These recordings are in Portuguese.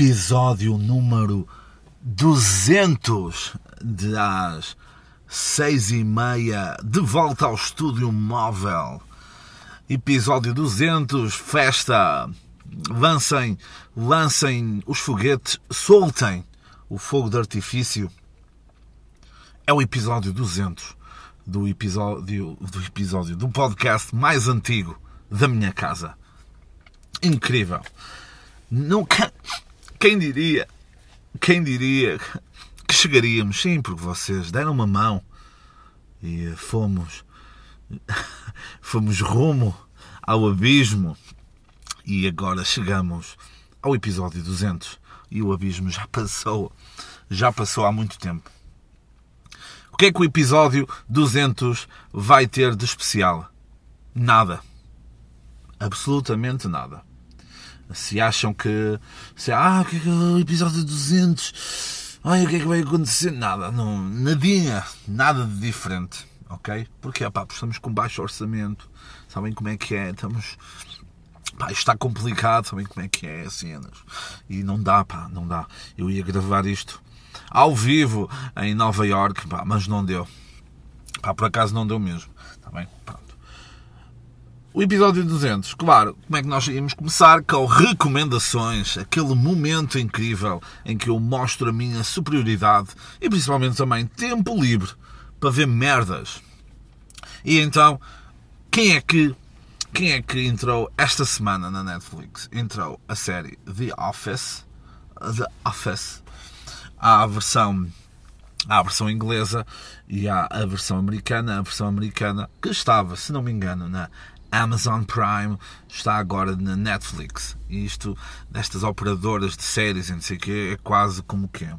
episódio número 200 das seis e meia de volta ao estúdio móvel. Episódio 200, festa. Lancem, lancem os foguetes, soltem o fogo de artifício. É o episódio 200 do episódio do episódio do podcast mais antigo da minha casa. Incrível. Nunca. Quem diria? Quem diria que chegaríamos? Sim, porque vocês deram uma mão e fomos. Fomos rumo ao abismo e agora chegamos ao episódio 200 e o abismo já passou, já passou há muito tempo. O que é que o episódio 200 vai ter de especial? Nada. Absolutamente nada. Se acham que. Se, ah, o que é que é o episódio 200? Ai, o que é que vai acontecer? Nada, não, nadinha, nada de diferente, ok? Porque, pá, estamos com baixo orçamento, sabem como é que é, estamos. Pá, está complicado, sabem como é que é as cenas. E não dá, pá, não dá. Eu ia gravar isto ao vivo em Nova York, pá, mas não deu. Pá, por acaso não deu mesmo. Está bem? Pronto. O episódio 200, claro, como é que nós íamos começar? Com recomendações, aquele momento incrível em que eu mostro a minha superioridade e principalmente também tempo livre para ver merdas. E então, quem é que quem é que entrou esta semana na Netflix? Entrou a série The Office, The Office, a versão há a versão inglesa e há a versão americana. A versão americana que estava, se não me engano, na Amazon Prime, está agora na Netflix. E isto, destas operadoras de séries e não sei o quê, é quase como que é.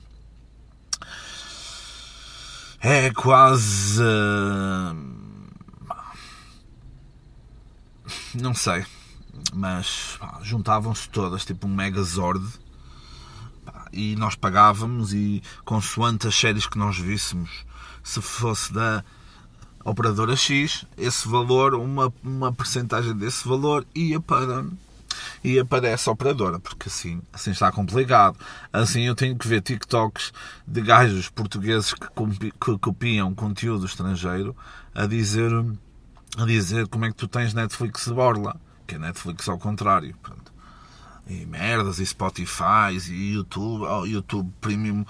É quase. Não sei. Mas juntavam-se todas, tipo um Megazord. E nós pagávamos, e consoante as séries que nós víssemos, se fosse da operadora X, esse valor, uma, uma percentagem desse valor ia para ia para essa operadora, porque assim, assim está complicado. Assim eu tenho que ver TikToks de gajos portugueses que, que copiam conteúdo estrangeiro a dizer a dizer como é que tu tens Netflix de borla, que é Netflix ao contrário. Pronto e merdas, e Spotify, e YouTube, oh, YouTube Premium,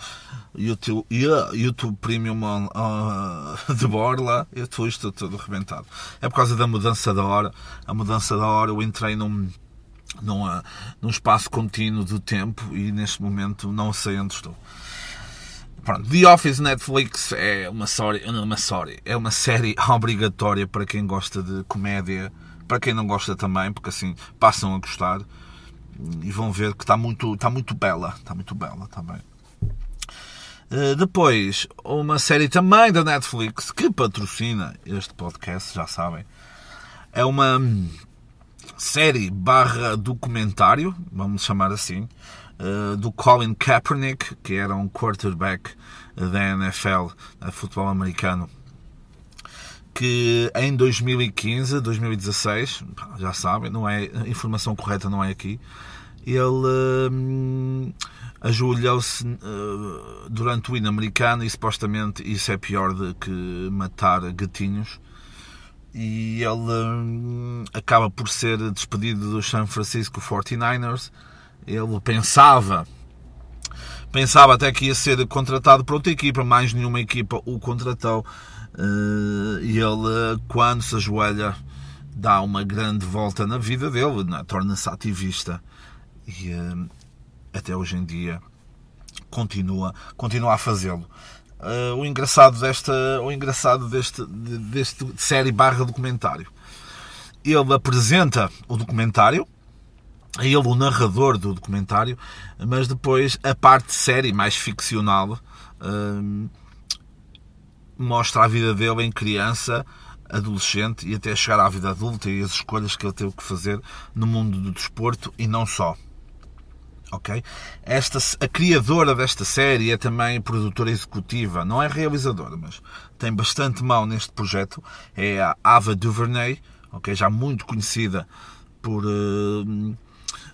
YouTube, yeah, YouTube Premium uh, de borla, eu estou isto todo arrebentado. É por causa da mudança da hora. A mudança da hora, eu entrei num, num, uh, num espaço contínuo do tempo e neste momento não sei onde estou. Pronto, The Office Netflix é uma série, uma série, é uma série obrigatória para quem gosta de comédia, para quem não gosta também, porque assim passam a gostar e vão ver que está muito, está muito bela. Está muito bela também. Uh, depois, uma série também da Netflix que patrocina este podcast, já sabem. É uma série barra documentário, vamos chamar assim, uh, do Colin Kaepernick, que era um quarterback da NFL, uh, futebol americano, que em 2015, 2016, já sabem, não é, a informação correta não é aqui, ele hum, ajoelhou-se uh, durante o hino americano e supostamente isso é pior do que matar gatinhos. E ele hum, acaba por ser despedido do San Francisco 49ers. Ele pensava pensava até que ia ser contratado por outra equipa, mais nenhuma equipa o contratou. Uh, e ele, quando se ajoelha, dá uma grande volta na vida dele, torna-se ativista e uh, até hoje em dia continua, continua a fazê-lo. Uh, o engraçado desta o engraçado deste, deste série barra documentário ele apresenta o documentário é ele o narrador do documentário mas depois a parte série mais ficcional uh, mostra a vida dele em criança adolescente e até chegar à vida adulta e as escolhas que ele teve que fazer no mundo do desporto e não só ok? Esta, a criadora desta série é também produtora executiva, não é realizadora, mas tem bastante mão neste projeto, é a Ava DuVernay, ok? Já muito conhecida por uh,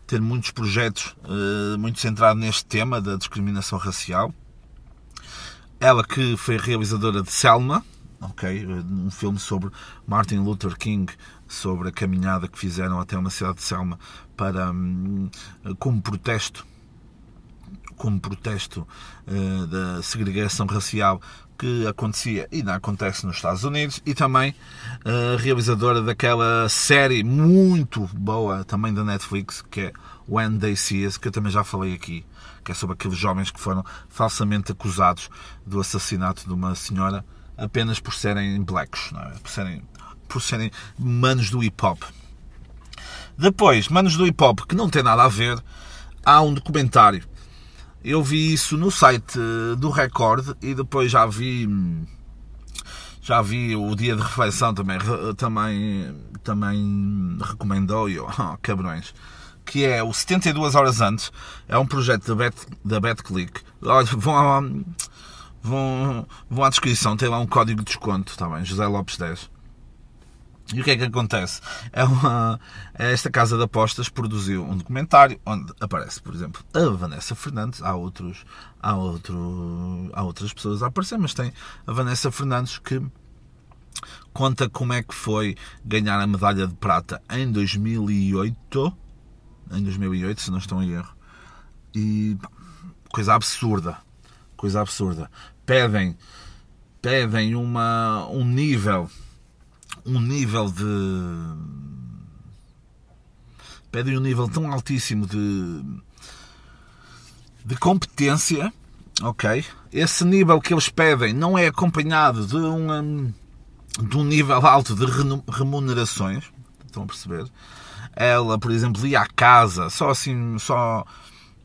ter muitos projetos uh, muito centrados neste tema da discriminação racial. Ela que foi realizadora de Selma, ok, um filme sobre Martin Luther King, sobre a caminhada que fizeram até uma cidade de Selma para um, como protesto como protesto uh, da segregação racial que acontecia e não acontece nos Estados Unidos e também uh, realizadora daquela série muito boa também da Netflix que é When They See Us, que eu também já falei aqui, que é sobre aqueles jovens que foram falsamente acusados do assassinato de uma senhora apenas por serem blacks, é? por, serem, por serem manos do hip hop. Depois, manos do hip hop, que não tem nada a ver, há um documentário eu vi isso no site do Record e depois já vi já vi o dia de reflexão também também também recomendou e oh, cabrões que é o 72 horas antes é um projeto da Bet, da BetClick olha vão vão vão à descrição tem lá um código de desconto também José Lopes 10 e o que é que acontece? É uma, é esta casa de apostas produziu um documentário onde aparece, por exemplo, a Vanessa Fernandes. Há, outros, há, outro, há outras pessoas a aparecer, mas tem a Vanessa Fernandes que conta como é que foi ganhar a medalha de prata em 2008. Em 2008, se não estou em erro. E coisa absurda. Coisa absurda. Pedem, pedem uma, um nível um nível de. pedem um nível tão altíssimo de. de competência, ok? Esse nível que eles pedem não é acompanhado de um, de um nível alto de remunerações, estão a perceber? Ela, por exemplo, ia à casa, só assim, só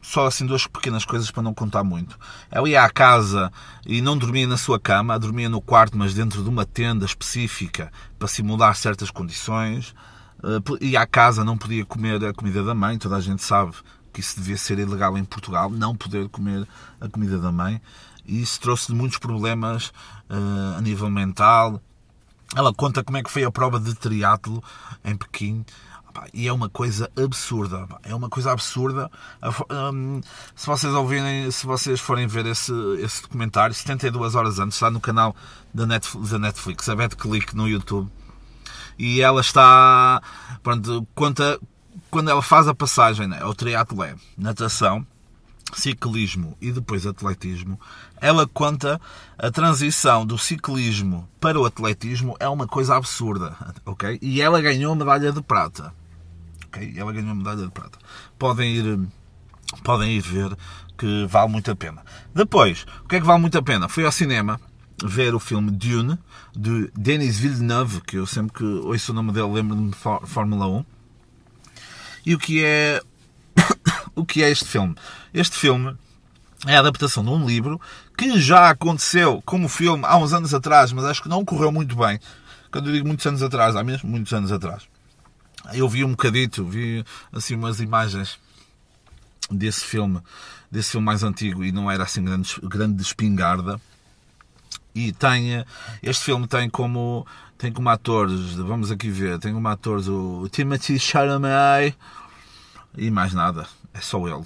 só assim duas pequenas coisas para não contar muito. Ela ia à casa e não dormia na sua cama, dormia no quarto, mas dentro de uma tenda específica para simular certas condições. Eh, ia à casa, não podia comer a comida da mãe, toda a gente sabe que isso devia ser ilegal em Portugal, não poder comer a comida da mãe. E isso trouxe-lhe muitos problemas uh, a nível mental. Ela conta como é que foi a prova de triatlo em Pequim e é uma coisa absurda. É uma coisa absurda. Um, se vocês ouvirem, se vocês forem ver esse, esse documentário, 72 horas antes, está no canal da Netflix, da Netflix a Click no YouTube. E ela está. Pronto, conta quando ela faz a passagem né, ao triatlé, natação, ciclismo e depois atletismo, ela conta a transição do ciclismo para o atletismo é uma coisa absurda, ok? E ela ganhou a medalha de prata ok? Ela ganhou a medalha de prata. Podem ir, podem ir ver que vale muito a pena. Depois, o que é que vale muito a pena? Fui ao cinema ver o filme Dune, de Denis Villeneuve, que eu sempre que ouço o nome dele lembro-me de Fórmula 1. E o que é o que é este filme? Este filme é a adaptação de um livro que já aconteceu como filme há uns anos atrás, mas acho que não correu muito bem. Quando eu digo muitos anos atrás, há mesmo muitos anos atrás eu vi um bocadito, vi assim umas imagens desse filme, desse filme mais antigo e não era assim grande, grande espingarda. E tem, este filme tem como, tem como atores, vamos aqui ver, tem como atores o Timothy Chalamet e mais nada, é só ele.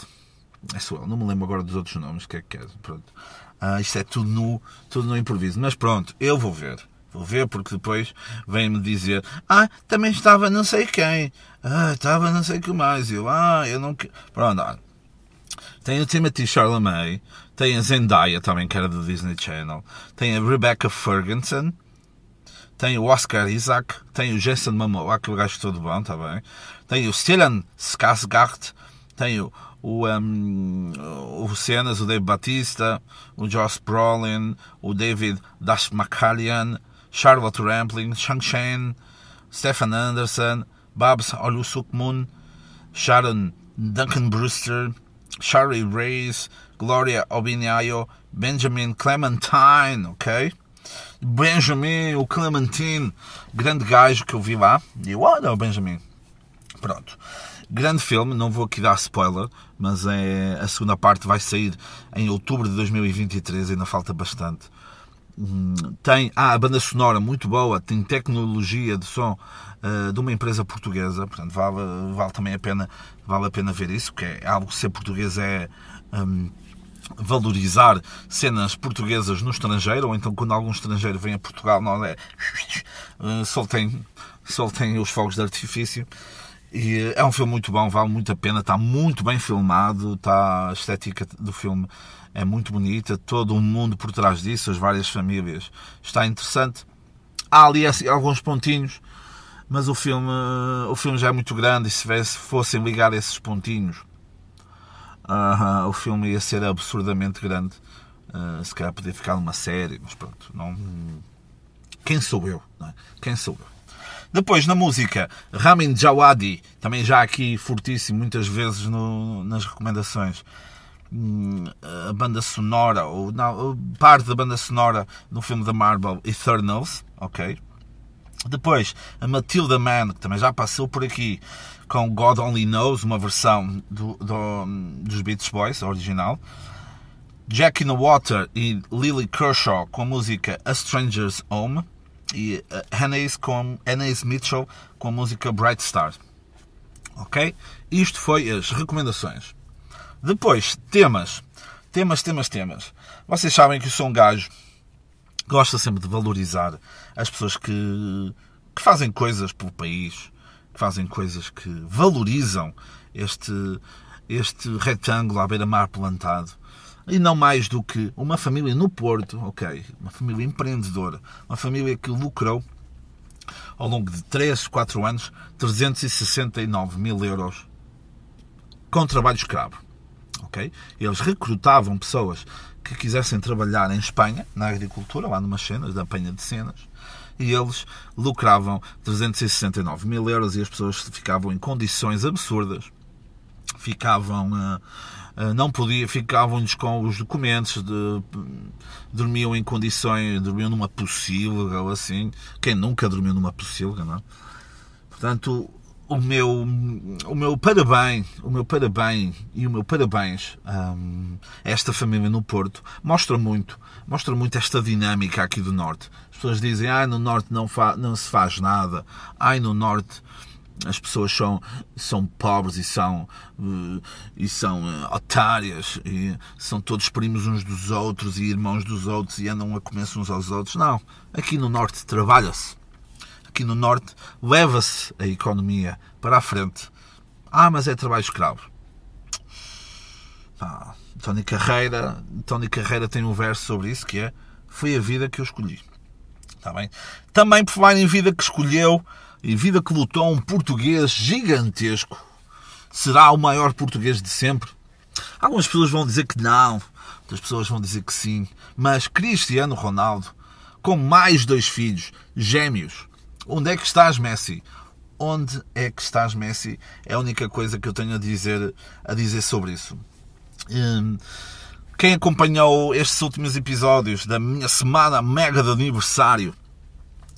É só ele, não me lembro agora dos outros nomes, que é que é, pronto. Ah, isto é tudo no, tudo no improviso, mas pronto, eu vou ver. Vou ver porque depois vem-me dizer ah, também estava não sei quem. Ah, estava não sei o que mais. Eu, ah, eu não... Pronto, olha. Tem o Timothy Chalamet, tem a Zendaya também, que era do Disney Channel, tem a Rebecca Ferguson, tem o Oscar Isaac, tem o Jason Momoa, aquele gajo todo bom, tá bem? Tem o Stellan Skarsgård, tem o, o, um, o Cenas, o Dave Batista, o Josh Brolin, o David Dashmakalian, Charlotte Rampling, Shang Shen, Stefan Anderson, Babs Olusukmun, Sharon Duncan Brewster, Shari Reyes, Gloria Obinhayo, Benjamin Clementine, ok? Benjamin, o Clementine, grande gajo que eu vi lá. E eu, olha o Benjamin. Pronto. Grande filme, não vou aqui dar spoiler, mas é, a segunda parte vai sair em outubro de 2023, ainda falta bastante. Hum, tem ah, a banda sonora muito boa, tem tecnologia de som uh, de uma empresa portuguesa, portanto vale, vale também a pena, vale a pena ver isso, que é algo que ser português é um, valorizar cenas portuguesas no estrangeiro, ou então quando algum estrangeiro vem a Portugal, não é uh, soltem, soltem os fogos de artifício. E é um filme muito bom, vale muito a pena, está muito bem filmado, está, a estética do filme é muito bonita, todo o mundo por trás disso, as várias famílias, está interessante. Há ali assim, alguns pontinhos, mas o filme, o filme já é muito grande e se fossem ligar esses pontinhos, uh, o filme ia ser absurdamente grande. Uh, se calhar podia ficar numa série, mas pronto, não. Quem sou eu? É? Quem sou eu? Depois, na música, Ramin Djawadi, também já aqui fortíssimo, muitas vezes no, nas recomendações. Hum, a banda sonora, ou não, parte da banda sonora do filme da Marvel Eternals, ok? Depois, a Matilda Man, que também já passou por aqui, com God Only Knows, uma versão do, do, dos Beach Boys, original. Jack in the Water e Lily Kershaw com a música A Stranger's Home e uh, com Anais Mitchell com a música Bright Star. Ok? Isto foi as recomendações. Depois, temas. Temas, temas, temas. Vocês sabem que eu sou um gajo que gosta sempre de valorizar as pessoas que, que fazem coisas pelo país, que fazem coisas que valorizam este, este retângulo à beira-mar plantado e não mais do que uma família no Porto, ok, uma família empreendedora, uma família que lucrou ao longo de 3, 4 anos 369 mil euros com trabalho escravo. Eles recrutavam pessoas que quisessem trabalhar em Espanha, na agricultura, lá numas cenas, da apanha de cenas, e eles lucravam 369 mil euros e as pessoas ficavam em condições absurdas. Ficavam. Uh, não podia, ficavam-lhes com os documentos, de, dormiam em condições, dormiam numa pocilga ou assim. Quem nunca dormiu numa pocilga, não é? Portanto, o meu, o meu parabéns, o meu parabéns e o meu parabéns um, a esta família no Porto mostra muito, mostra muito esta dinâmica aqui do Norte. As pessoas dizem, ai, no Norte não, não se faz nada, ai, no Norte as pessoas são, são pobres e são, uh, e são uh, otárias e são todos primos uns dos outros e irmãos dos outros e andam a comer uns aos outros. Não, aqui no Norte trabalha-se aqui no Norte, leva-se a economia para a frente. Ah, mas é trabalho escravo. Ah, Tony Carreira, Tony Carreira tem um verso sobre isso que é Foi a vida que eu escolhi. Está bem? Também por falar em vida que escolheu e vida que lutou um português gigantesco. Será o maior português de sempre? Algumas pessoas vão dizer que não, outras pessoas vão dizer que sim. Mas Cristiano Ronaldo, com mais dois filhos, gêmeos, Onde é que estás, Messi? Onde é que estás, Messi? É a única coisa que eu tenho a dizer, a dizer sobre isso. Hum, quem acompanhou estes últimos episódios da minha semana mega de aniversário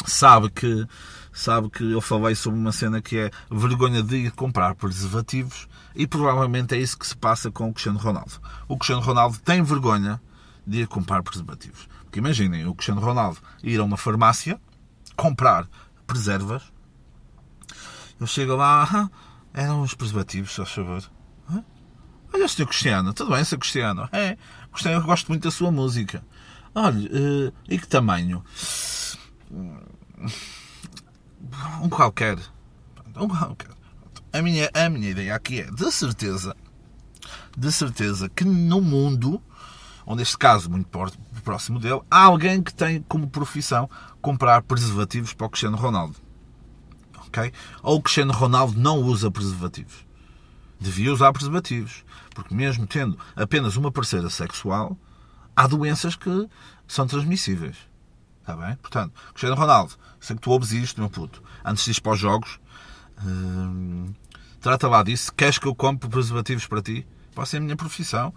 sabe que sabe que eu falei sobre uma cena que é vergonha de ir comprar preservativos e provavelmente é isso que se passa com o Cristiano Ronaldo. O Cristiano Ronaldo tem vergonha de ir comprar preservativos. Porque imaginem, o Cristiano Ronaldo ir a uma farmácia comprar preservas. Eu chego lá, ah, eram os preservativos, só favor. Olha, Sr. Cristiano, tudo bem, Sr. Cristiano? É, Cristiano, eu gosto muito da sua música. Olha, uh, e que tamanho? Um qualquer. Um qualquer. A minha, a minha ideia aqui é, de certeza, de certeza que no mundo, ou neste caso muito próximo dele, há alguém que tem como profissão comprar preservativos para o Cristiano Ronaldo. Ok? Ou o Cristiano Ronaldo não usa preservativos. Devia usar preservativos. Porque mesmo tendo apenas uma parceira sexual, há doenças que são transmissíveis. Está bem? Portanto, Cristiano Ronaldo, sei que tu ouves isto, meu puto, antes de ir para os jogos, hum, trata lá disso. Queres que eu compre preservativos para ti? Pode ser a minha profissão.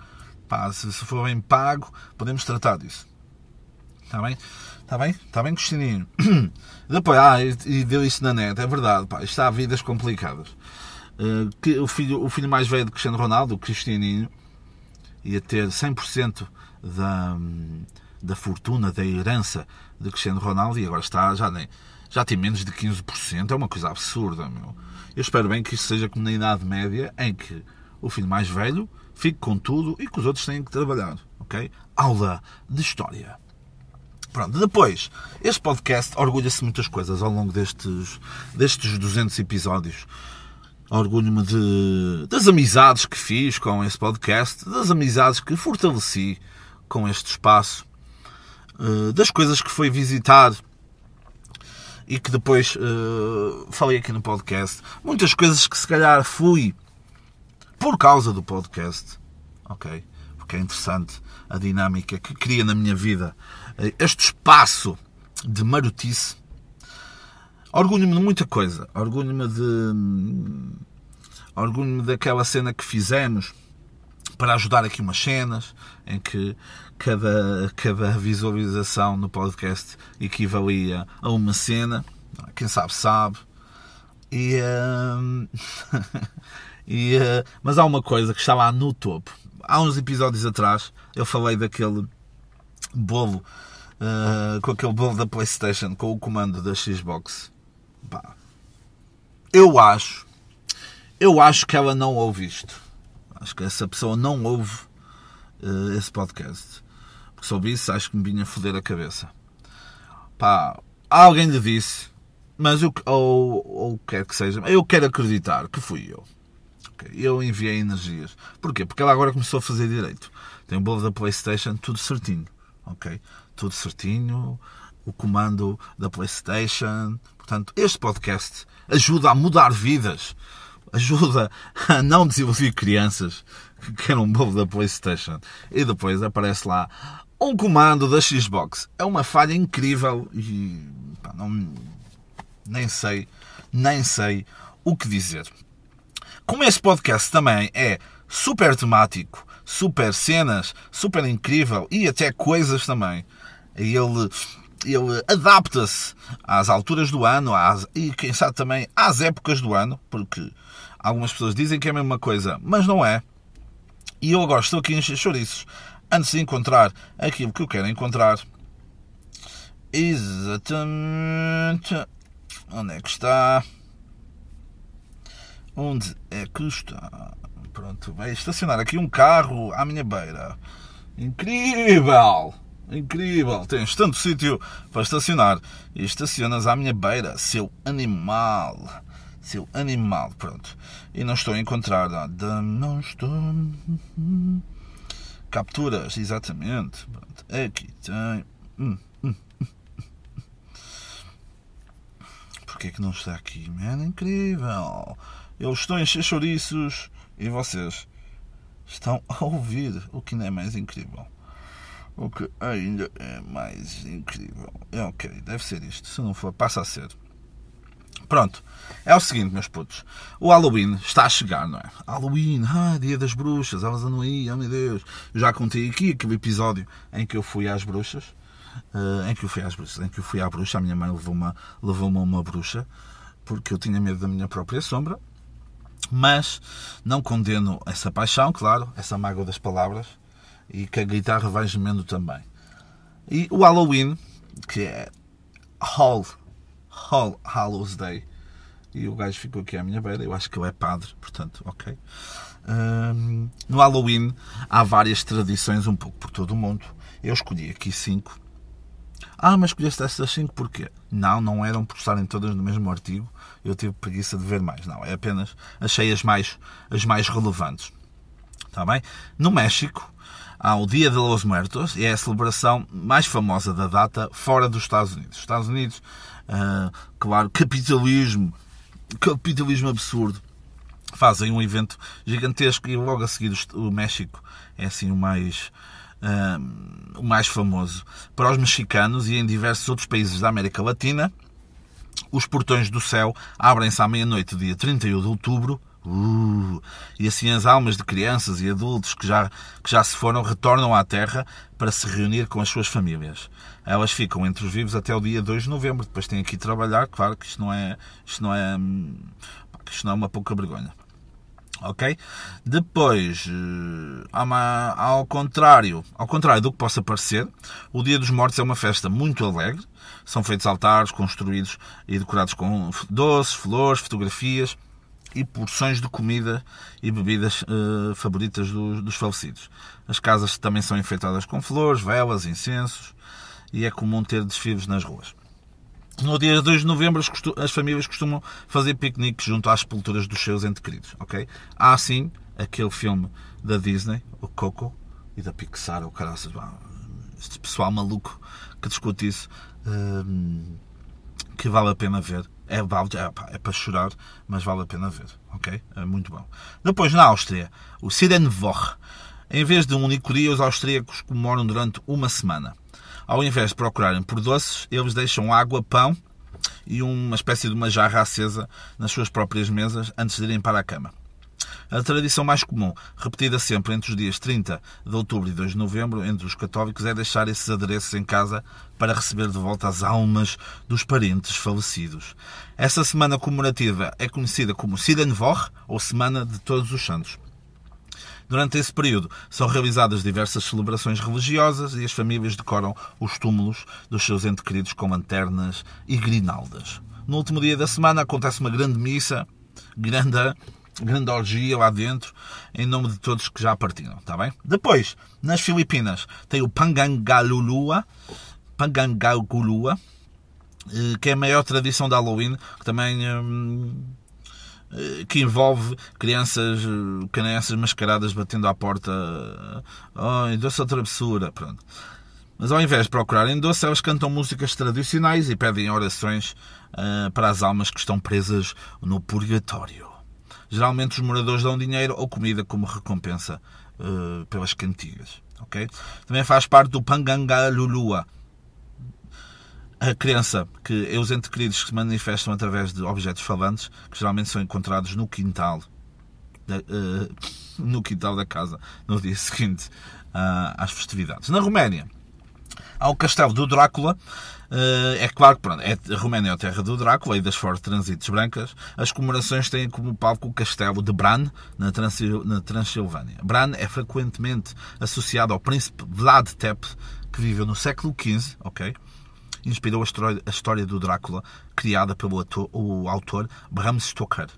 Pá, se, se for bem pago, podemos tratar disso. Está bem? Está bem? Está bem, Cristininho? Depois, ah, e deu isso na net, é verdade, pá, está há vidas complicadas. Uh, que o, filho, o filho mais velho de Cristiano Ronaldo, o Cristianinho, ia ter 100% da, da fortuna, da herança de Cristiano Ronaldo e agora está, já, nem, já tem menos de 15%. É uma coisa absurda, meu. Eu espero bem que isto seja como na Idade Média, em que o filho mais velho fique com tudo e que os outros têm que trabalhar. Ok? Aula de História. Pronto, depois, este podcast orgulha-se muitas coisas ao longo destes, destes 200 episódios. Orgulho-me de, das amizades que fiz com este podcast, das amizades que fortaleci com este espaço, eh, das coisas que fui visitar e que depois uh, falei aqui no podcast. Muitas coisas que se calhar fui por causa do podcast, ok? Porque é interessante a dinâmica que cria na minha vida este espaço de marotice. Orgulho-me de muita coisa. Orgulho-me de. Orgulho-me daquela cena que fizemos para ajudar aqui umas cenas em que cada, cada visualização no podcast equivalia a uma cena. Quem sabe, sabe. E, uh, e, uh, mas há uma coisa que está lá no topo. Há uns episódios atrás eu falei daquele bolo uh, com aquele bolo da PlayStation com o comando da Xbox. Pá. Eu acho, eu acho que ela não ouve isto. Acho que essa pessoa não ouve uh, esse podcast. Porque ouvisse, acho que me vinha foder a cabeça. Pá, alguém lhe disse, mas eu, ou, ou quer que seja, eu quero acreditar que fui eu. Eu enviei energias. Porquê? Porque ela agora começou a fazer direito. Tem o bolo da Playstation, tudo certinho. Ok? Tudo certinho. O comando da Playstation. Portanto, este podcast ajuda a mudar vidas ajuda a não desenvolver crianças que querem um bolo da PlayStation. E depois aparece lá um comando da Xbox. É uma falha incrível e pá, não, nem sei, nem sei o que dizer. Como este podcast também é super temático, super cenas, super incrível e até coisas também. Ele ele adapta-se às alturas do ano às, e, quem sabe, também às épocas do ano, porque algumas pessoas dizem que é a mesma coisa, mas não é. E eu agora estou aqui a encher chouriços antes de encontrar aquilo que eu quero encontrar. Exatamente. Onde é que está? Onde é que está? Pronto, vai estacionar aqui um carro à minha beira. Incrível! Incrível! Tens tanto sítio para estacionar e estacionas à minha beira, seu animal. Seu animal, pronto. E não estou a encontrar nada. Não estou. Capturas, exatamente. Pronto. Aqui tem. Hum, hum. Porquê é que não está aqui, man? Incrível! Eu estou a encher chouriços e vocês estão a ouvir o que não é mais incrível. O que ainda é mais incrível. É ok, deve ser isto. Se não for, passa a ser. Pronto. É o seguinte, meus putos. O Halloween está a chegar, não é? Halloween, ah, dia das bruxas, elas andam aí, oh meu Deus. Eu já contei aqui aquele episódio em que eu fui às bruxas. Uh, em que eu fui às bruxas, em que eu fui à bruxa, a minha mãe levou-me levou a uma bruxa porque eu tinha medo da minha própria sombra, mas não condeno essa paixão, claro, essa mágoa das palavras, e que a guitarra vai gemendo também. E o Halloween, que é All, All Hallows Day, e o gajo ficou aqui à minha beira, eu acho que ele é padre, portanto, ok. Um, no Halloween há várias tradições um pouco por todo o mundo. Eu escolhi aqui cinco. Ah, mas escolheste estas cinco porquê? Não, não eram por estarem todas no mesmo artigo. Eu tive preguiça de ver mais. Não, é apenas achei as mais, as mais relevantes. Está bem? No México, há o Dia de los Muertos, e é a celebração mais famosa da data fora dos Estados Unidos. Estados Unidos, uh, claro, capitalismo, capitalismo absurdo. Fazem um evento gigantesco e logo a seguir o México é assim o mais o mais famoso. Para os mexicanos e em diversos outros países da América Latina, os portões do céu abrem-se à meia-noite, dia 31 de outubro, Uh, e assim as almas de crianças e adultos que já, que já se foram retornam à Terra para se reunir com as suas famílias. Elas ficam entre os vivos até o dia 2 de novembro. Depois têm que ir trabalhar. Claro que isto não é, isto não é, isto não é uma pouca vergonha. Ok? Depois, eh, ao contrário, ao contrário do que possa parecer, o Dia dos Mortos é uma festa muito alegre. São feitos altares construídos e decorados com doces, flores, fotografias e porções de comida e bebidas uh, favoritas dos, dos falecidos. As casas também são enfeitadas com flores, velas, incensos e é comum ter desfiles nas ruas. No dia 2 de novembro, as famílias costumam fazer piqueniques junto às sepulturas dos seus entes queridos, ok? Há, sim, aquele filme da Disney, o Coco, e da Pixar, o caraças, este pessoal maluco que discute isso, hum, que vale a pena ver. É, é, é, para chorar, mas vale a pena ver, ok? É muito bom. Depois, na Áustria, o Sidenwoch. Em vez de um único dia, os austríacos comemoram durante uma semana. Ao invés de procurarem por doces, eles deixam água, pão e uma espécie de uma jarra acesa nas suas próprias mesas antes de irem para a cama. A tradição mais comum, repetida sempre entre os dias 30 de outubro e 2 de novembro, entre os católicos, é deixar esses adereços em casa para receber de volta as almas dos parentes falecidos. Essa semana comemorativa é conhecida como Sidenwoch, ou Semana de Todos os Santos. Durante esse período são realizadas diversas celebrações religiosas e as famílias decoram os túmulos dos seus entes queridos com lanternas e grinaldas. No último dia da semana acontece uma grande missa, grande, grande orgia lá dentro, em nome de todos que já partiram, está bem? Depois, nas Filipinas, tem o Pangangalulua, Pangangalulua, eh, que é a maior tradição de Halloween, que também hum, que envolve crianças, eh, crianças mascaradas batendo à porta. Oh, doce ou travessura, pronto. Mas ao invés de procurarem doce, elas cantam músicas tradicionais e pedem orações uh, para as almas que estão presas no purgatório. Geralmente os moradores dão dinheiro ou comida como recompensa uh, pelas cantigas. Okay? Também faz parte do Pangangalulua, a crença que é os entes queridos que se manifestam através de objetos falantes, que geralmente são encontrados no quintal, da, uh, no quintal da casa, no dia seguinte uh, às festividades. Na Roménia, há o castelo do Drácula. Uh, é claro que pronto, é, a Roménia é a terra do Drácula e das fortes transites brancas. As comemorações têm como palco o castelo de Bran, na, Transil, na Transilvânia. Bran é frequentemente associado ao príncipe Vlad Tep, que viveu no século XV, ok? Inspirou a história do Drácula, criada pelo ator, o autor Bram Stoker.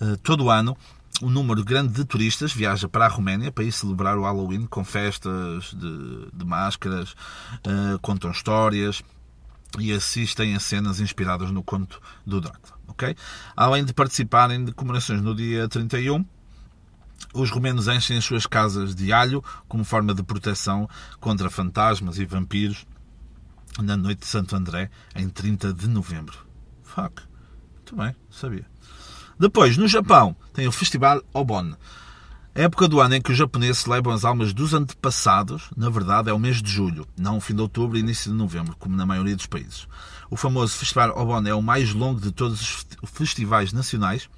Eh, todo ano, um número grande de turistas viaja para a Roménia para ir celebrar o Halloween com festas de, de máscaras, uh, contam histórias e assistem a cenas inspiradas no conto do Drácula. Okay? Além de participarem de comemorações no dia 31, os romenos enchem as suas casas de alho como forma de proteção contra fantasmas e vampiros na noite de Santo André, em 30 de novembro. Fuck. Muito bem, sabia. Depois, no Japão, tem o Festival Obon. Época do ano em que os japoneses celebram as almas dos antepassados, na verdade, é o mês de julho, não o fim de outubro e início de novembro, como na maioria dos países. O famoso Festival Obon é o mais longo de todos os festivais nacionais.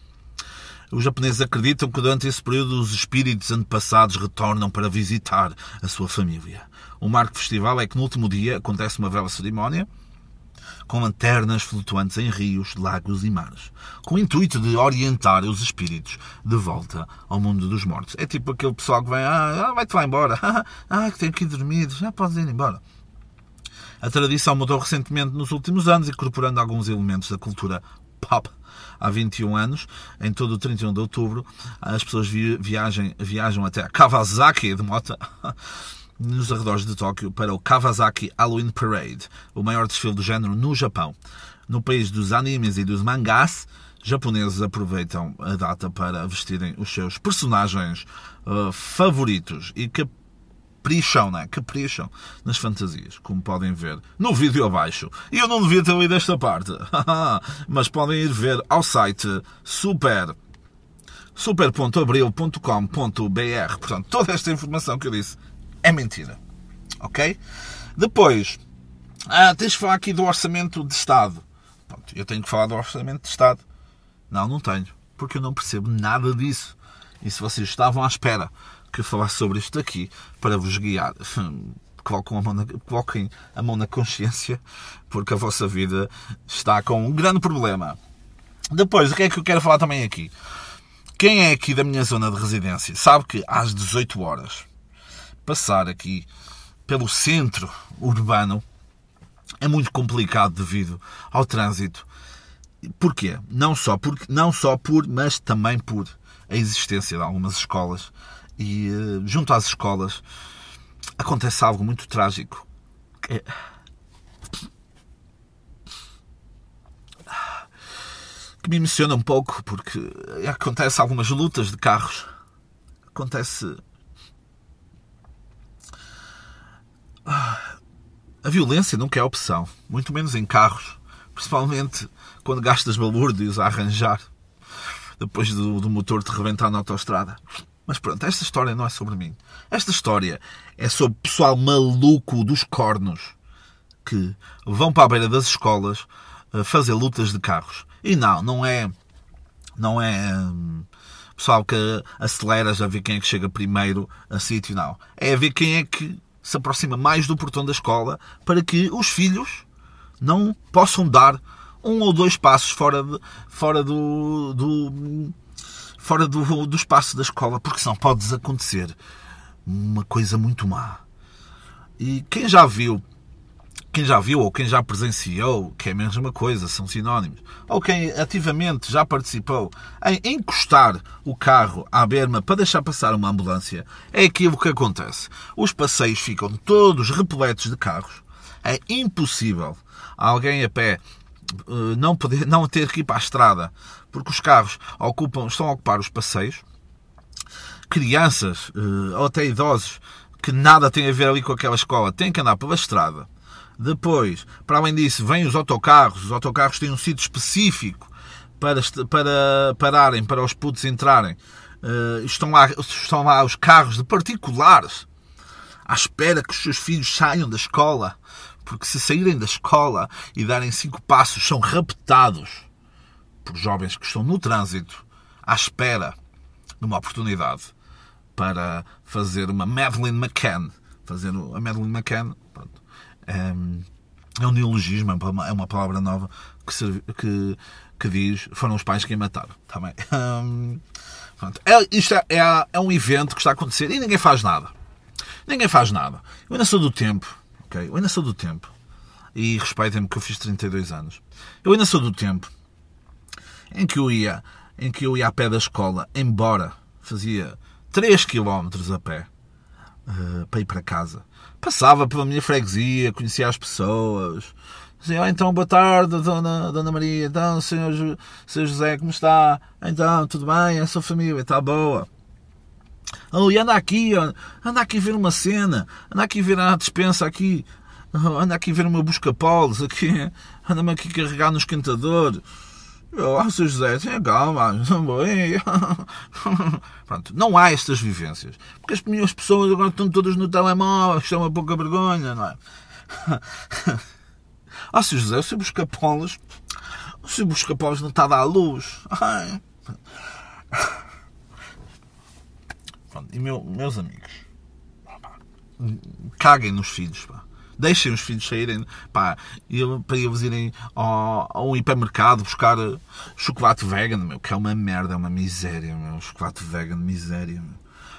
Os japoneses acreditam que durante esse período os espíritos antepassados retornam para visitar a sua família. O marco festival é que no último dia acontece uma bela cerimónia com lanternas flutuantes em rios, lagos e mares, com o intuito de orientar os espíritos de volta ao mundo dos mortos. É tipo aquele pessoal que vem, ah, ah vai-te lá embora, ah, que tenho que ir dormir, já podes ir embora. A tradição mudou recentemente nos últimos anos, incorporando alguns elementos da cultura pop. Há 21 anos, em todo o 31 de outubro, as pessoas viajam, viajam até Kawasaki de moto nos arredores de Tóquio para o Kawasaki Halloween Parade, o maior desfile do género no Japão. No país dos animes e dos mangás, japoneses aproveitam a data para vestirem os seus personagens uh, favoritos e capricham, né? capricham nas fantasias, como podem ver no vídeo abaixo. E eu não devia ter lido esta parte, mas podem ir ver ao site super super.abril.com.br. Portanto, toda esta informação que eu disse é mentira. Ok? Depois, ah, tens de falar aqui do orçamento de Estado. Pronto, eu tenho que falar do orçamento de Estado. Não, não tenho, porque eu não percebo nada disso. E se vocês estavam à espera que falasse sobre isto aqui para vos guiar, coloquem a, mão na, coloquem a mão na consciência, porque a vossa vida está com um grande problema. Depois, o que é que eu quero falar também aqui? Quem é aqui da minha zona de residência sabe que às 18 horas passar aqui pelo centro urbano é muito complicado devido ao trânsito. Porquê? Não só por, não só por mas também por a existência de algumas escolas. E uh, junto às escolas acontece algo muito trágico. Que, que me emociona um pouco, porque acontece algumas lutas de carros. Acontece. A violência nunca é opção, muito menos em carros, principalmente quando gastas balúrdios a arranjar depois do, do motor te rebentar na autostrada. Mas pronto, esta história não é sobre mim. Esta história é sobre pessoal maluco dos cornos que vão para a beira das escolas eh, fazer lutas de carros. E não, não é. Não é. Hum, pessoal que acelera já ver quem é que chega primeiro a sítio, não. É ver quem é que se aproxima mais do portão da escola para que os filhos não possam dar um ou dois passos fora, de, fora do, do fora do, do espaço da escola, porque senão pode acontecer uma coisa muito má. E quem já viu, quem já viu ou quem já presenciou, que é a mesma coisa, são sinónimos, ou quem ativamente já participou em encostar o carro à berma para deixar passar uma ambulância, é aquilo que acontece. Os passeios ficam todos repletos de carros. É impossível alguém a pé não, poder, não ter que ir para a estrada, porque os carros ocupam, estão a ocupar os passeios, crianças eh, ou até idosos que nada têm a ver ali com aquela escola têm que andar pela estrada. Depois, para além disso, vêm os autocarros. Os autocarros têm um sítio específico para, para pararem, para os putos entrarem. Uh, estão, lá, estão lá os carros de particulares à espera que os seus filhos saiam da escola porque se saírem da escola e darem cinco passos, são raptados por jovens que estão no trânsito à espera de uma oportunidade para fazer uma Madeleine McCann. Fazer a Madeleine McCann pronto, é, é um neologismo, é uma palavra nova que, serve, que, que diz foram os pais quem mataram. Também. Hum, pronto. É, isto é, é, é um evento que está a acontecer e ninguém faz nada. Ninguém faz nada. Eu ainda sou do tempo ok? Eu ainda sou do tempo. E respeitem-me que eu fiz 32 anos. Eu ainda sou do tempo em que eu ia, em que eu ia a pé da escola, embora fazia 3 km a pé uh, para ir para casa. Passava pela minha freguesia, conhecia as pessoas. Dizia, ah, então, boa tarde, dona, dona Maria. Então, senhor, senhor José, como está? Então, tudo bem? A sua família está boa? E anda aqui, anda aqui ver uma cena, anda aqui ver a despensa aqui, anda aqui ver uma busca-polos, aqui, anda-me aqui carregar no esquentador. Eu, oh, Sr. José, tenha calma. Pronto, não há estas vivências. Porque as minhas pessoas agora estão todas no telemóvel, isto é uma pouca vergonha, não é? Ah, Sr. José, o seu busca-polos, o seu busca-polos não está a dar luz. Ai. Pronto, e meu, meus amigos, caguem nos filhos, pá. Deixem os filhos saírem pá, para eles irem ao, hipermercado buscar eh, chocolate vegan, meu, que é uma merda, é uma miséria, meu. Chocolate vegan, miséria, meu.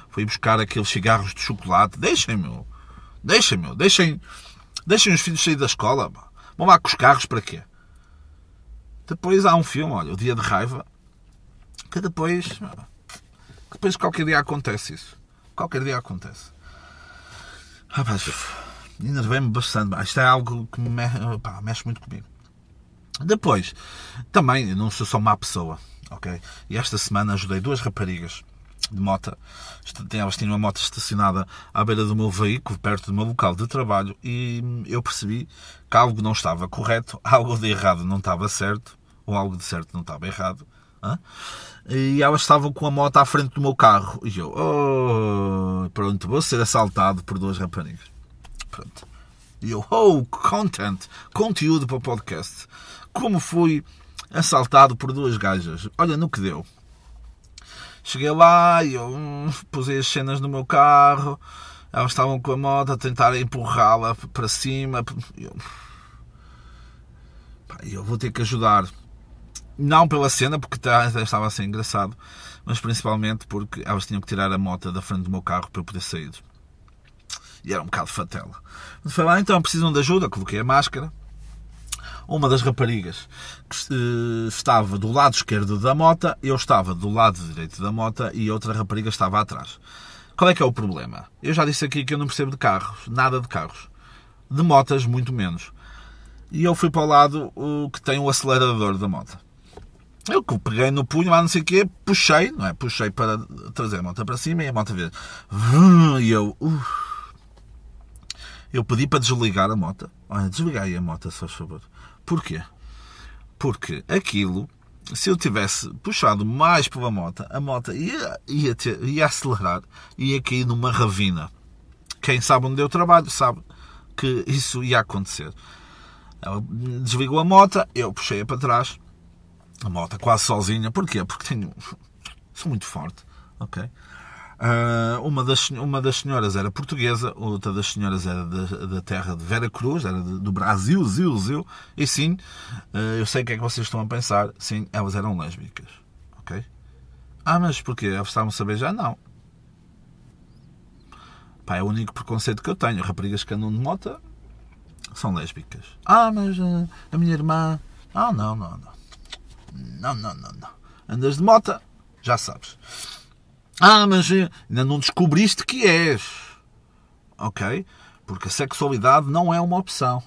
Foi buscar aqueles cigarros de chocolate. Deixem, meu. Deixem, meu. Deixem, deixem os filhos sair da escola. Pá. Vão lá com os carros para quê? Depois há um filme, olha, O Dia de Raiva, que depois depois qualquer dia acontece isso. Qualquer dia acontece. Rapaz, enervei-me bastante. Isto é algo que me pá, mexe muito comigo. Depois, também, não sou só má pessoa, ok? E esta semana ajudei duas raparigas de moto. Elas tinham uma moto estacionada à beira do meu veículo, perto do meu local de trabalho, e eu percebi que algo não estava correto, algo de errado não estava certo, ou algo de certo não estava errado. E elas estavam com a moto à frente do meu carro. E eu, oh, pronto, vou ser assaltado por duas raparigas. Pronto. E eu, oh, content, conteúdo para o podcast. Como fui assaltado por duas gajas? Olha no que deu. Cheguei lá e eu hum, pusei as cenas no meu carro. Elas estavam com a moto a tentar empurrá-la para cima. E eu, eu vou ter que ajudar Não pela cena, porque tá, estava a ser engraçado, mas principalmente porque elas tinham que tirar a moto da frente do meu carro para eu poder sair. E era um bocado fatela. Foi lá, então precisam de ajuda, coloquei a máscara. Uma das raparigas que uh, estava do lado esquerdo da moto, eu estava do lado direito da moto e outra rapariga estava atrás. Qual é que é o problema? Eu já disse aqui que eu não percebo de carros, nada de carros. De motas, muito menos. E eu fui para o lado que tem o acelerador da moto. Eu que peguei no punho, lá não sei o quê, puxei, não é? Puxei para trazer a moto para cima e a moto veio. E eu. Eu pedi para desligar a moto. Olha, desliga aí a moto, se faz favor. Porquê? Porque aquilo, se eu tivesse puxado mais pela moto, a moto ia, ia, ter, ia acelerar, ia cair numa ravina. Quem sabe onde eu trabalho sabe que isso ia acontecer. Ela desligou a moto, eu puxei-a para trás a moto quase sozinha. Porquê? Porque tenho. Sou muito forte. Ok? Uh, uma, das, uma das senhoras era portuguesa, outra das senhoras era da, da terra de Vera Cruz, era de, do Brasil, Zil, Zil. E sim, uh, eu sei o que é que vocês estão a pensar. Sim, elas eram lésbicas. Ok? Ah, mas porquê? Elas estavam a saber já? Não. Pá, é o único preconceito que eu tenho. Raparigas que andam de moto são lésbicas. Ah, mas uh, a minha irmã. Ah, não, não, não. Não, não, não, não. Andas de moto, já sabes. Ah, mas eh, ainda não descobriste que és. Ok? Porque a sexualidade não é uma opção.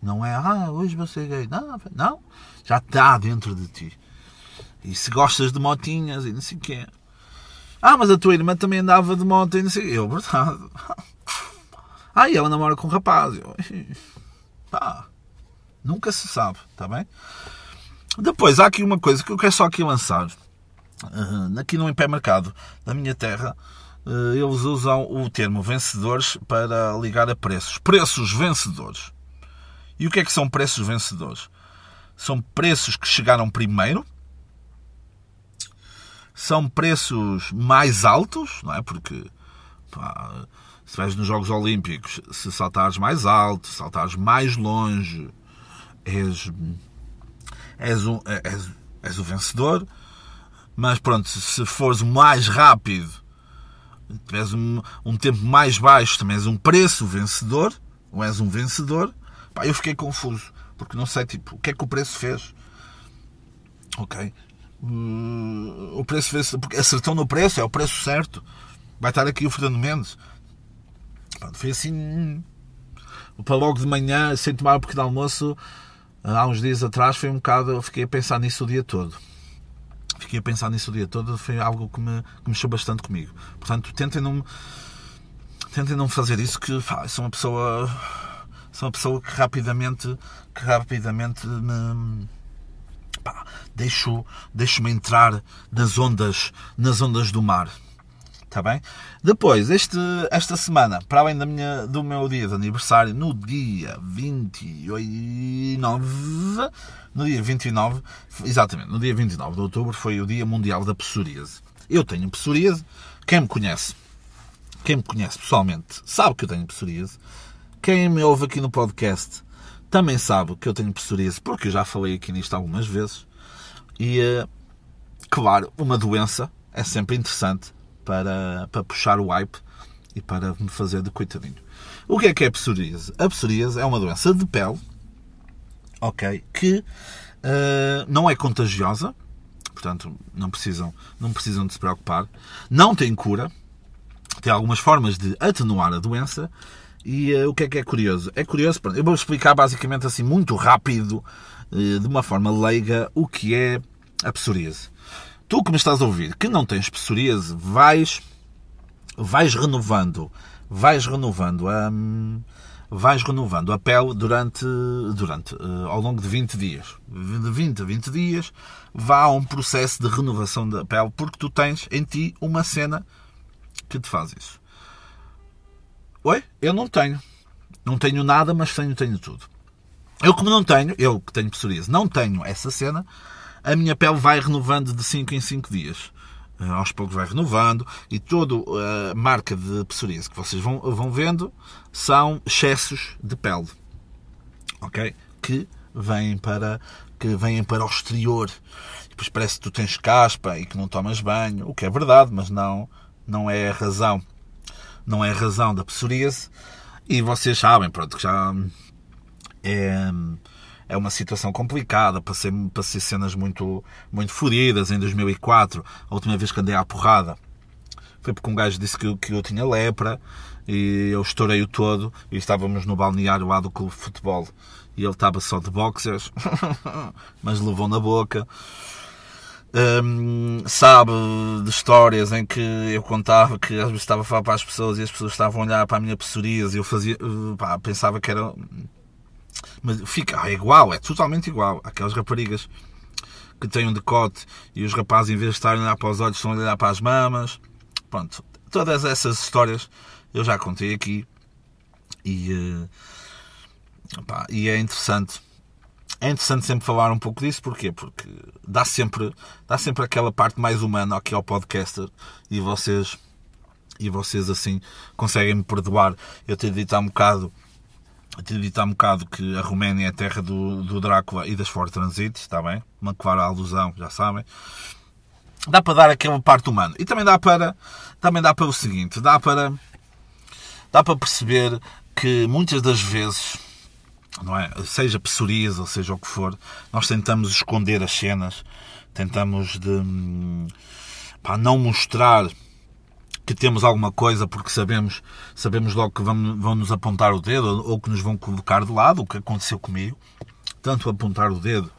Não é, ah, hoje você é gay. Não, não. Já está dentro de ti. E se gostas de motinhas e não sei o quê. Ah, mas a tua irmã também andava de moto e não sei o quê. Eu, verdade. Ah, e ela namora com um rapaz. Eu, ah, nunca se sabe, está bem? Depois, há aqui uma coisa que eu quero só aqui lançar. Uh, aqui no hipermercado da minha terra, uh, eles usam o termo vencedores para ligar a preços. Preços vencedores. E o que é que são preços vencedores? São preços que chegaram primeiro, são preços mais altos, não é? Porque pá, se vais nos Jogos Olímpicos, se saltares mais alto, saltares mais longe, és és, um, é, és, és o vencedor. Mas pronto, se fores mais rápido, tiveres um, um tempo mais baixo, também és um preço vencedor, ou és um vencedor. Pá, eu fiquei confuso, porque não sei tipo, o que é que o preço fez. Ok? Uh, o preço fez, porque acertou no preço, é o preço certo. Vai estar aqui o Fernando Mendes. Pronto, foi assim. Para logo de manhã, sem tomar um pequeno almoço, há uns dias atrás foi um bocado, eu fiquei a pensar nisso o dia todo. Fiquei a pensar nisso o dia todo, foi algo que me, que mexeu bastante comigo. Portanto, tentem não, tentem não fazer isso, que pá, sou uma pessoa, sou uma pessoa que rapidamente, que rapidamente me, pá, deixo, deixo-me entrar nas ondas, nas ondas do mar. Está bem? Depois, este, esta semana, para além da minha, do meu dia de aniversário, no dia 29, no dia 29, exatamente, no dia 29 de outubro, foi o Dia Mundial da Psoríase. Eu tenho psoríase, quem me conhece, quem me conhece pessoalmente, sabe que eu tenho psoríase. Quem me ouve aqui no podcast também sabe que eu tenho psoríase, porque eu já falei aqui nisto algumas vezes. E, eh, claro, uma doença é sempre interessante para, para puxar o hype e para me fazer de coitadinho. O que é que é a psoríase? A psoríase é uma doença de pele, ok, que uh, não é contagiosa, portanto não precisam, não precisam de se preocupar, não tem cura, tem algumas formas de atenuar a doença e uh, o que é que é curioso? É curioso, eu vou explicar basicamente assim muito rápido, uh, de uma forma leiga, o que é a psoríase tu que me estás a ouvir, que não tens psoríase, vais, vais renovando, vais renovando a, vais renovando a pele durante, durante uh, ao longo de 20 dias. De 20 a 20 dias vá a um processo de renovação da pele, porque tu tens em ti uma cena que te faz isso. Oi? Eu não tenho. Não tenho nada, mas tenho, tenho tudo. Eu como não tenho, eu que tenho psoríase, não tenho essa cena, a minha pele vai renovando de 5 em 5 dias. Eh, aos poucos vai renovando e toda a eh, marca de psoríase que vocês vão, vão vendo são excessos de pele. Ok? Que vêm para, que vêm para o exterior. E depois parece que tu tens caspa e que não tomas banho, o que é verdade, mas não, não é a razão. Não é a razão da psoríase. E vocês sabem, pronto, que já é, é uma situação complicada, passei, passei cenas muito, muito furidas em 2004, a última vez que andei à porrada foi porque um gajo disse que, que eu tinha lepra e eu estourei o todo e estávamos no balneário lá do clube de futebol e ele estava só de boxers, mas levou na boca. Um, sabe de histórias em que eu contava que às vezes estava a falar para as pessoas e as pessoas estavam a olhar para a minha psoríase e eu fazia, pá, pensava que era mas fica é igual, é totalmente igual. Aquelas raparigas que têm um decote e os rapazes, em vez de estarem a olhar para os olhos, estão a olhar para as mamas. Pronto, todas essas histórias eu já contei aqui e, pá, e é interessante. É interessante sempre falar um pouco disso, porquê? Porque dá sempre, dá sempre aquela parte mais humana aqui ao podcaster e vocês, e vocês assim conseguem me perdoar eu ter dito há um bocado tinha dito há um bocado que a Roménia é a terra do, do Drácula e das Fortransites, está bem? Uma clara alusão, já sabem. Dá para dar aquela parte humana. E também dá para, também dá para o seguinte, dá para, dá para perceber que muitas das vezes, não é? Seja psoríase ou seja o que for, nós tentamos esconder as cenas, tentamos de, hum, não mostrar que temos alguma coisa porque sabemos, sabemos logo que vão, vão nos apontar o dedo ou, que nos vão colocar de lado, o que aconteceu comigo. Tanto apontar o dedo,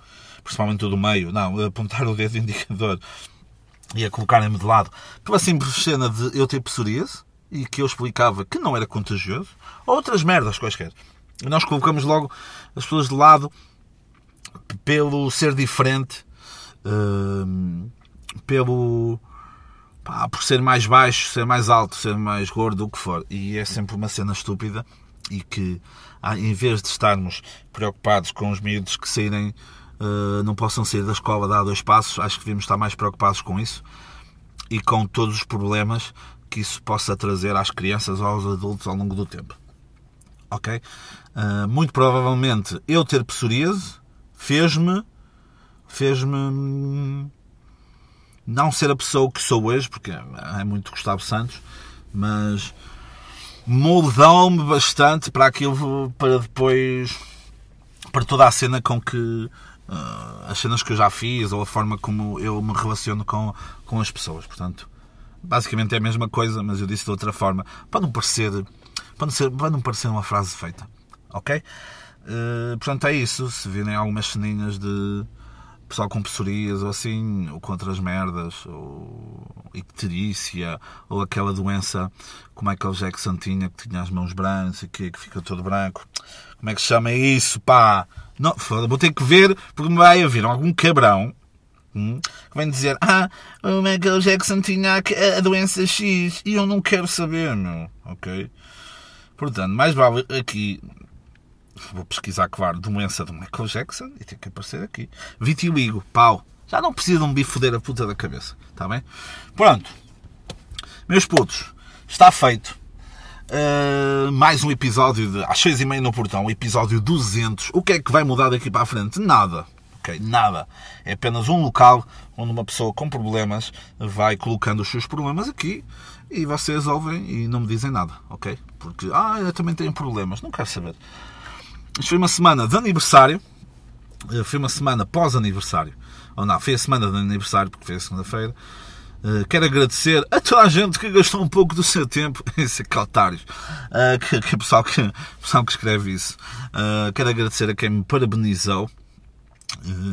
principalmente o do meio, não, apontar o dedo indicador e a colocarem-me de lado pela simples cena de eu ter psoríase e que eu explicava que não era contagioso, ou outras merdas quaisquer. E nós colocamos logo as pessoas de lado pelo ser diferente, uh, pelo pá, por ser mais baixo, ser mais alto, ser mais gordo, o que for. E é sempre uma cena estúpida e que, em vez de estarmos preocupados com os miúdos que saírem, uh, não possam sair da escola dar dois passos, acho que devemos estar mais preocupados com isso e com todos os problemas que isso possa trazer às crianças ou aos adultos ao longo do tempo. Ok? Uh, muito provavelmente eu ter psoríase fez-me fez-me hum, não ser a pessoa que sou hoje, porque é muito Gustavo Santos, mas moldou-me bastante para aquilo, para depois, para toda a cena com que, uh, as cenas que eu já fiz, ou a forma como eu me relaciono com, com as pessoas, portanto, basicamente é a mesma coisa, mas eu disse de outra forma, para não parecer, para não, ser, para não parecer uma frase feita, ok? Uh, portanto, é isso, se virem algumas ceninhas de pessoal com psoríase ou assim, ou com outras merdas, ou icterícia, ou aquela doença que o Jackson tinha, que tinha as mãos brancas e que, que fica todo branco. Como é que se chama isso, pá? Não, vou ter que ver, porque me vai haver algum cabrão hum, que vem dizer: Ah, o Michael Jackson tinha a doença X e eu não quero saber, meu. Ok? Portanto, mais vale aqui Vou pesquisar, claro, doença do Michael Jackson e tem que aparecer aqui. Vitiligo, pau. Já não precisam me foder a puta da cabeça. Está bem? Pronto. Meus putos, está feito. Uh, mais um episódio de às seis e meia no portão, episódio 200. O que é que vai mudar daqui para a frente? Nada. Ok, nada. É apenas um local onde uma pessoa com problemas vai colocando os seus problemas aqui e vocês ouvem e não me dizem nada, ok? Porque, ah, eu também tenho problemas. Não quero saber. Isto foi uma semana de aniversário. Eh, foi uma semana pós-aniversário. Ou não, foi a semana de aniversário, porque foi a segunda-feira. Uh, quero agradecer a toda a gente que gastou um pouco do seu tempo em ser caltários. Uh, que, que, pessoal que, pessoal que escreve isso. Quero agradecer a quem me parabenizou.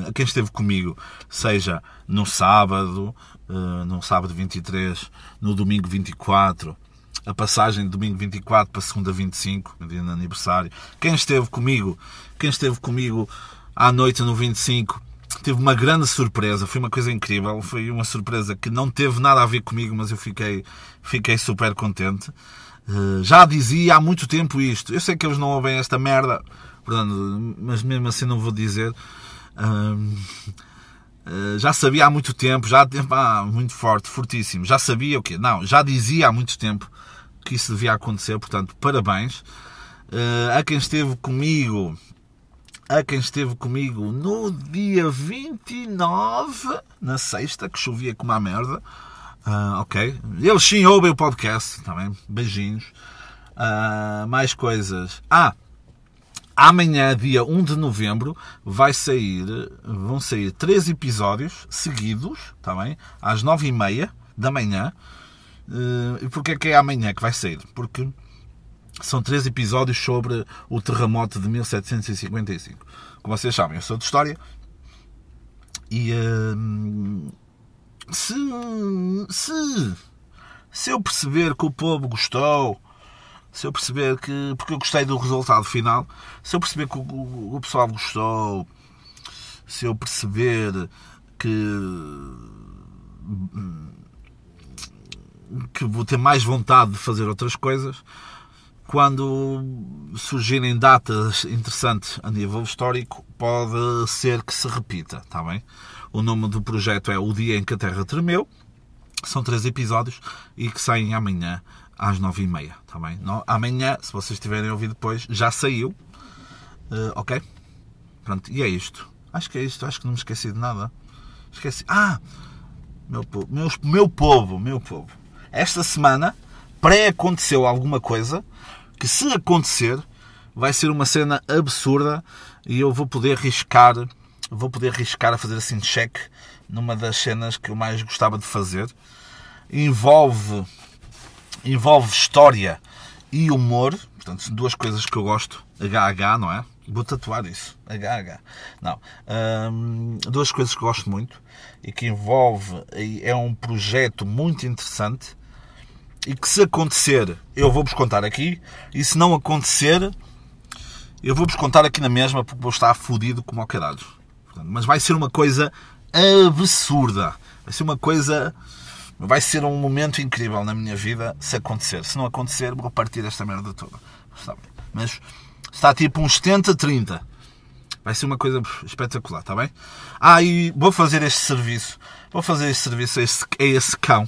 a quem esteve comigo, seja no sábado, no sábado 23, no domingo 24, a passagem de domingo 24 para segunda 25, no dia do aniversário. Quem esteve comigo, quem esteve comigo à noite no 25, teve uma grande surpresa, foi uma coisa incrível, foi uma surpresa que não teve nada a ver comigo, mas eu fiquei, fiquei super contente. Uh, já dizia há muito tempo isto. Eu sei que eles não ouvem esta merda, mas mesmo assim não vou dizer. Uh, já sabia há muito tempo, já ah, muito forte, fortíssimo. Já sabia o quê? Não, já dizia há muito tempo que isso devia acontecer, portanto, parabéns. Uh, a quem esteve comigo a quem esteve comigo no dia 29, na sexta, que chovia como a merda. Uh, ok. Eles sim ouvem o podcast, também. Beijinhos. Uh, mais coisas. Ah, amanhã, dia 1 de novembro, vai sair, vão sair três episódios seguidos, tá bem? Às 9h30 da manhã. Uh, e porquê que é amanhã que vai sair? Porque são três episódios sobre o terremoto de 1755. Como vocês sabem, eu sou de história e uh, se, se, se eu perceber que o povo gostou, se eu perceber que. porque eu gostei do resultado final, se eu perceber que o, o pessoal gostou, se eu perceber que que vou ter mais vontade de fazer outras coisas, quando surgirem datas interessantes a nível histórico, pode ser que se repita, está bem? O nome do projeto é O Dia em que a Terra Tremeu. São três episódios e que saem amanhã às nove e meia, está bem? Amanhã, se vocês tiverem ouvido depois, já saiu. Uh, ok? Pronto, e é isto. Acho que é isto. Acho que não me esqueci de nada. Esqueci. Ah! Meu povo, meu, meu povo, meu povo. Esta semana pré-aconteceu alguma coisa que se acontecer vai ser uma cena absurda e eu vou poder riscar, vou poder riscar a fazer assim check numa das cenas que eu mais gostava de fazer. Envolve envolve história e humor, portanto, duas coisas que eu gosto, HH, não é? Vou tatuar isso, HH. Não, hum, duas coisas que gosto muito e que envolve, é um projeto muito interessante e que se acontecer, eu vou-vos contar aqui, e se não acontecer, eu vou-vos contar aqui na mesma, porque vou estar fodido como ao caralho. Mas vai ser uma coisa absurda. Vai ser uma coisa. Vai ser um momento incrível na minha vida se acontecer. Se não acontecer, vou partir esta merda toda. Mas está tipo uns 70-30. Vai ser uma coisa espetacular, está bem? Ah, e vou fazer este serviço. Vou fazer este serviço a esse, a esse cão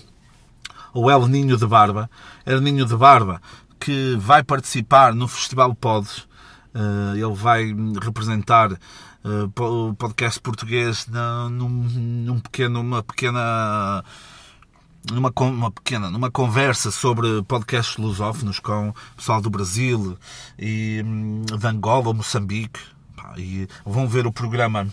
o El Ninho de Barba. El Ninho de Barba, que vai participar no Festival Pods. Eh, ele vai representar eh, o podcast português num, num pequeno, uma pequena numa, uma pequena numa conversa sobre podcasts lusófonos com o pessoal do Brasil e hum, de Angola, Moçambique e vão ver o programa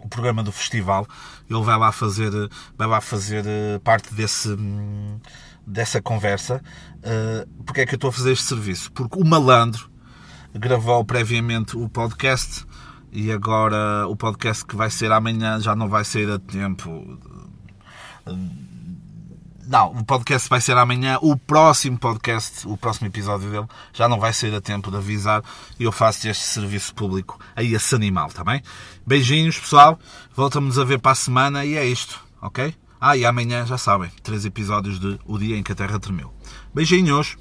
o programa do festival. Ele vai lá fazer, vai lá fazer eh, parte desse, hum, dessa conversa. Eh, porque é que eu estou a fazer este serviço? Porque o malandro gravou previamente o podcast e agora o podcast que vai ser amanhã já não vai ser a tempo. Não, o podcast vai ser amanhã. O próximo podcast, o próximo episódio dele, já não vai ser a tempo de avisar. E eu faço este serviço público a esse animal, tá bem? Beijinhos, pessoal. Voltamos a ver para a semana e é isto, ok? Ah, e amanhã, já sabem, três episódios de O Dia em que a Terra Tremeu. Beijinhos!